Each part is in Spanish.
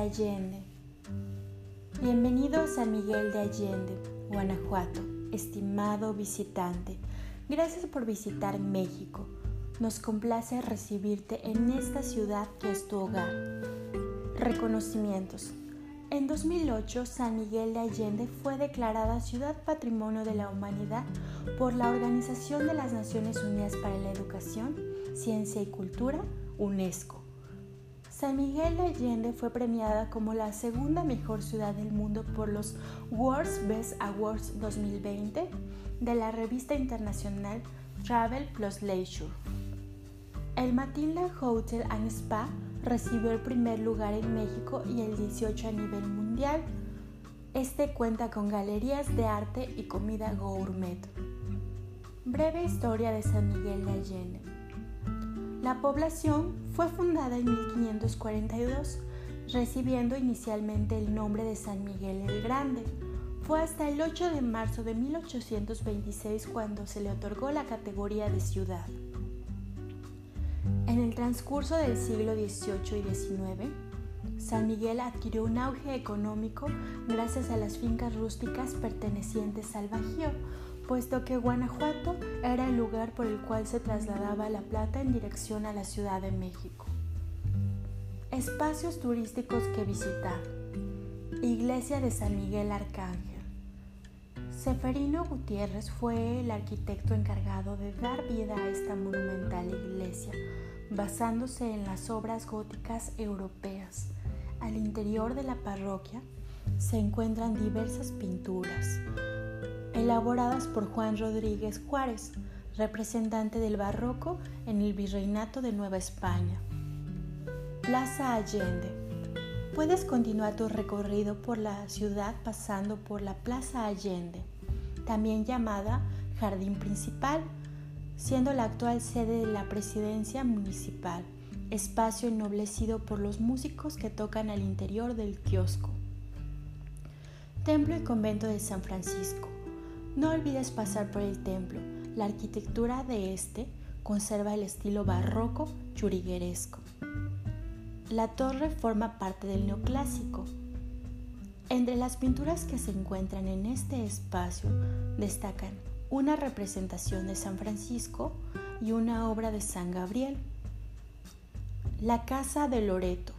Allende. Bienvenido a San Miguel de Allende, Guanajuato, estimado visitante. Gracias por visitar México. Nos complace recibirte en esta ciudad que es tu hogar. Reconocimientos. En 2008, San Miguel de Allende fue declarada Ciudad Patrimonio de la Humanidad por la Organización de las Naciones Unidas para la Educación, Ciencia y Cultura, UNESCO. San Miguel de Allende fue premiada como la segunda mejor ciudad del mundo por los World's Best Awards 2020 de la revista internacional Travel Plus Leisure. El Matilda Hotel and Spa recibió el primer lugar en México y el 18 a nivel mundial. Este cuenta con galerías de arte y comida gourmet. Breve historia de San Miguel de Allende. La población fue fundada en 1542, recibiendo inicialmente el nombre de San Miguel el Grande. Fue hasta el 8 de marzo de 1826 cuando se le otorgó la categoría de ciudad. En el transcurso del siglo XVIII y XIX, San Miguel adquirió un auge económico gracias a las fincas rústicas pertenecientes al Bajío, puesto que Guanajuato era el lugar por el cual se trasladaba la plata en dirección a la Ciudad de México. Espacios turísticos que visitar. Iglesia de San Miguel Arcángel. Seferino Gutiérrez fue el arquitecto encargado de dar vida a esta monumental iglesia, basándose en las obras góticas europeas. Al interior de la parroquia se encuentran diversas pinturas, elaboradas por Juan Rodríguez Juárez, representante del barroco en el Virreinato de Nueva España. Plaza Allende. Puedes continuar tu recorrido por la ciudad pasando por la Plaza Allende, también llamada Jardín Principal siendo la actual sede de la presidencia municipal, espacio ennoblecido por los músicos que tocan al interior del kiosco. Templo y convento de San Francisco. No olvides pasar por el templo. La arquitectura de este conserva el estilo barroco churigueresco. La torre forma parte del neoclásico. Entre las pinturas que se encuentran en este espacio destacan una representación de San Francisco y una obra de San Gabriel. La Casa de Loreto.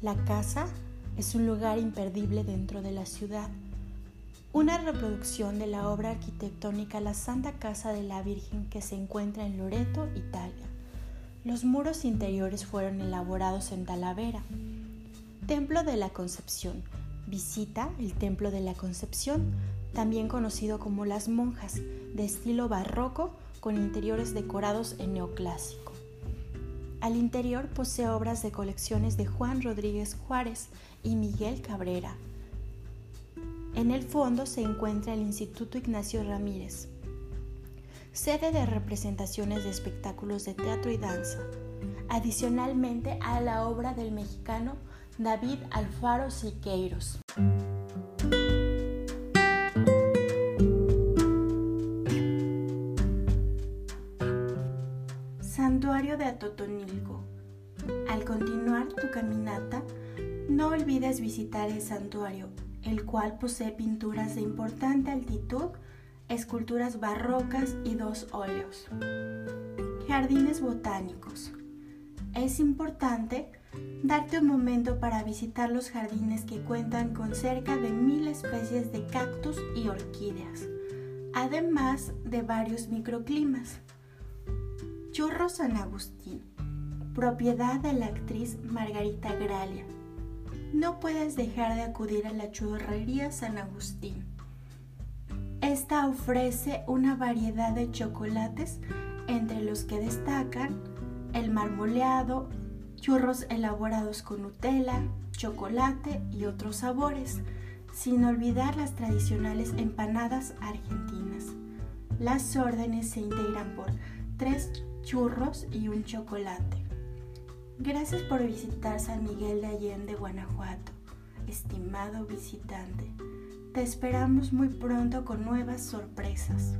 La casa es un lugar imperdible dentro de la ciudad. Una reproducción de la obra arquitectónica La Santa Casa de la Virgen que se encuentra en Loreto, Italia. Los muros interiores fueron elaborados en Talavera. Templo de la Concepción. Visita el Templo de la Concepción también conocido como Las Monjas, de estilo barroco con interiores decorados en neoclásico. Al interior posee obras de colecciones de Juan Rodríguez Juárez y Miguel Cabrera. En el fondo se encuentra el Instituto Ignacio Ramírez, sede de representaciones de espectáculos de teatro y danza, adicionalmente a la obra del mexicano David Alfaro Siqueiros. Santuario de Atotonilco. Al continuar tu caminata, no olvides visitar el santuario, el cual posee pinturas de importante altitud, esculturas barrocas y dos óleos. Jardines botánicos. Es importante darte un momento para visitar los jardines que cuentan con cerca de mil especies de cactus y orquídeas, además de varios microclimas. Churro San Agustín, propiedad de la actriz Margarita Gralia. No puedes dejar de acudir a la churrería San Agustín. Esta ofrece una variedad de chocolates entre los que destacan el marmoleado, churros elaborados con Nutella, chocolate y otros sabores, sin olvidar las tradicionales empanadas argentinas. Las órdenes se integran por tres churros y un chocolate. Gracias por visitar San Miguel de Allende, Guanajuato, estimado visitante. Te esperamos muy pronto con nuevas sorpresas.